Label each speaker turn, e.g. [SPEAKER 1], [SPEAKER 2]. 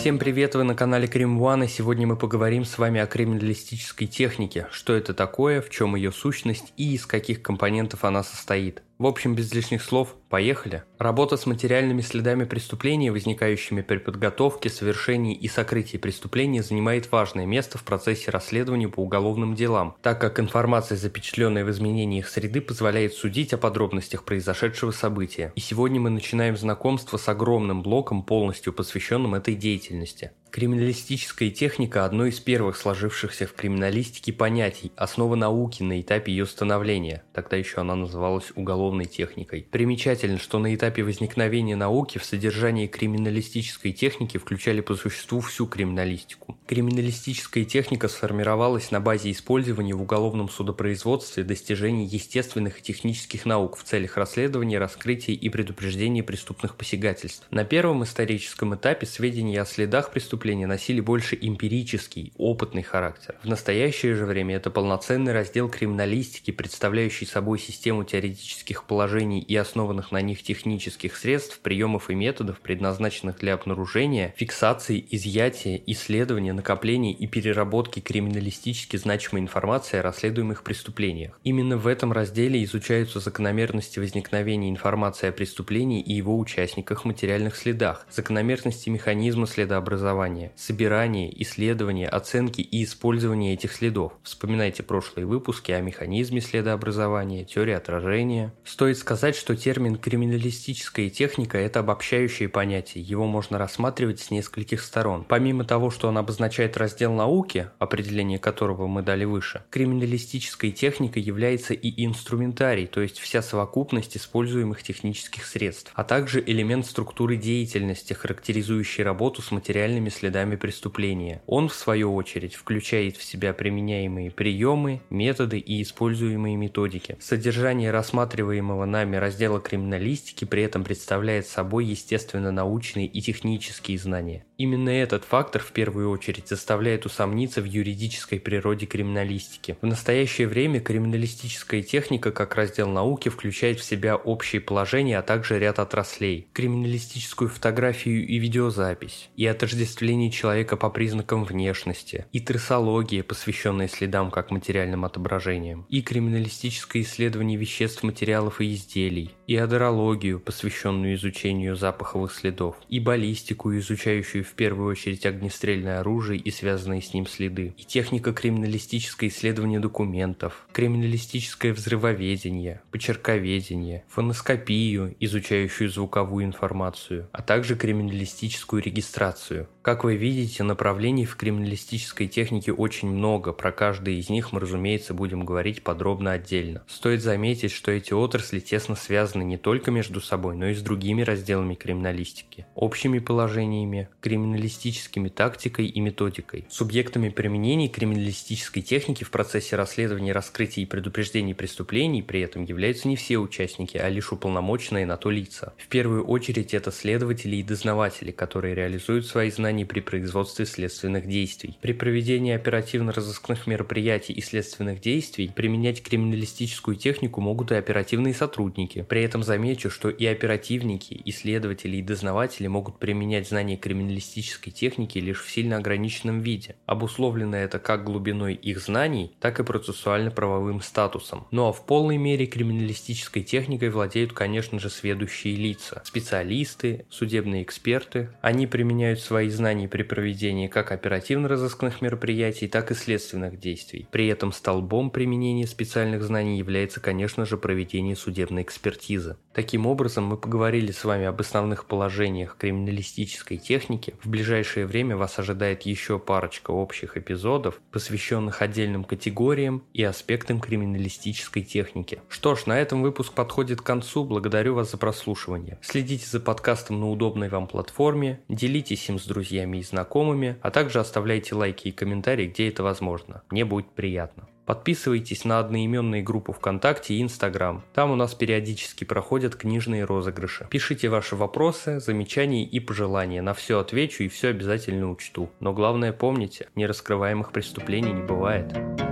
[SPEAKER 1] Всем привет, вы на канале Крим One, и сегодня мы поговорим с вами о криминалистической технике, что это такое, в чем ее сущность и из каких компонентов она состоит. В общем, без лишних слов, поехали. Работа с материальными следами преступления, возникающими при подготовке, совершении и сокрытии преступления, занимает важное место в процессе расследования по уголовным делам, так как информация, запечатленная в изменениях среды, позволяет судить о подробностях произошедшего события. И сегодня мы начинаем знакомство с огромным блоком, полностью посвященным этой деятельности. Криминалистическая техника – одно из первых сложившихся в криминалистике понятий, основа науки на этапе ее становления, тогда еще она называлась уголовной техникой. Примечательно, что на этапе возникновения науки в содержании криминалистической техники включали по существу всю криминалистику. Криминалистическая техника сформировалась на базе использования в уголовном судопроизводстве достижений естественных и технических наук в целях расследования, раскрытия и предупреждения преступных посягательств. На первом историческом этапе сведения о следах преступления преступления носили больше эмпирический, опытный характер. В настоящее же время это полноценный раздел криминалистики, представляющий собой систему теоретических положений и основанных на них технических средств, приемов и методов, предназначенных для обнаружения, фиксации, изъятия, исследования, накопления и переработки криминалистически значимой информации о расследуемых преступлениях. Именно в этом разделе изучаются закономерности возникновения информации о преступлении и его участниках материальных следах, закономерности механизма следообразования, формирования, собирания, исследования, оценки и использования этих следов. Вспоминайте прошлые выпуски о механизме следообразования, теории отражения. Стоит сказать, что термин «криминалистическая техника» – это обобщающее понятие, его можно рассматривать с нескольких сторон. Помимо того, что он обозначает раздел науки, определение которого мы дали выше, криминалистической техникой является и инструментарий, то есть вся совокупность используемых технических средств, а также элемент структуры деятельности, характеризующий работу с материальными следами преступления. Он, в свою очередь, включает в себя применяемые приемы, методы и используемые методики. Содержание рассматриваемого нами раздела криминалистики при этом представляет собой естественно-научные и технические знания. Именно этот фактор в первую очередь заставляет усомниться в юридической природе криминалистики. В настоящее время криминалистическая техника как раздел науки включает в себя общие положения, а также ряд отраслей, криминалистическую фотографию и видеозапись, и отождествление человека по признакам внешности, и трассология, посвященная следам как материальным отображениям, и криминалистическое исследование веществ, материалов и изделий, и адерологию, посвященную изучению запаховых следов, и баллистику, изучающую в первую очередь огнестрельное оружие и связанные с ним следы, и техника криминалистическое исследование документов, криминалистическое взрывоведение, почерковедение, фоноскопию, изучающую звуковую информацию, а также криминалистическую регистрацию. Как вы видите, направлений в криминалистической технике очень много, про каждое из них мы, разумеется, будем говорить подробно отдельно. Стоит заметить, что эти отрасли тесно связаны не только между собой, но и с другими разделами криминалистики, общими положениями, криминалистическими тактикой и методикой. Субъектами применений криминалистической техники в процессе расследования, раскрытия и предупреждения преступлений при этом являются не все участники, а лишь уполномоченные на то лица. В первую очередь это следователи и дознаватели, которые реализуют свои знания при производстве следственных действий. При проведении оперативно-розыскных мероприятий и следственных действий применять криминалистическую технику могут и оперативные сотрудники. При этом замечу, что и оперативники, и следователи, и дознаватели могут применять знания криминалистической техники лишь в сильно ограниченном виде. Обусловлено это как глубиной их знаний, так и процессуально-правовым статусом. Ну а в полной мере криминалистической техникой владеют, конечно же, сведущие лица, специалисты, судебные эксперты. Они применяют свои знания при проведении как оперативно-розыскных мероприятий, так и следственных действий. При этом столбом применения специальных знаний является, конечно же, проведение судебной экспертизы. Таким образом, мы поговорили с вами об основных положениях криминалистической техники, в ближайшее время вас ожидает еще парочка общих эпизодов, посвященных отдельным категориям и аспектам криминалистической техники. Что ж, на этом выпуск подходит к концу. Благодарю вас за прослушивание. Следите за подкастом на удобной вам платформе, делитесь им с друзьями и знакомыми, а также оставляйте лайки и комментарии, где это возможно. Мне будет приятно. Подписывайтесь на одноименные группы ВКонтакте и Инстаграм. Там у нас периодически проходят книжные розыгрыши. Пишите ваши вопросы, замечания и пожелания. На все отвечу и все обязательно учту. Но главное помните, нераскрываемых преступлений не бывает.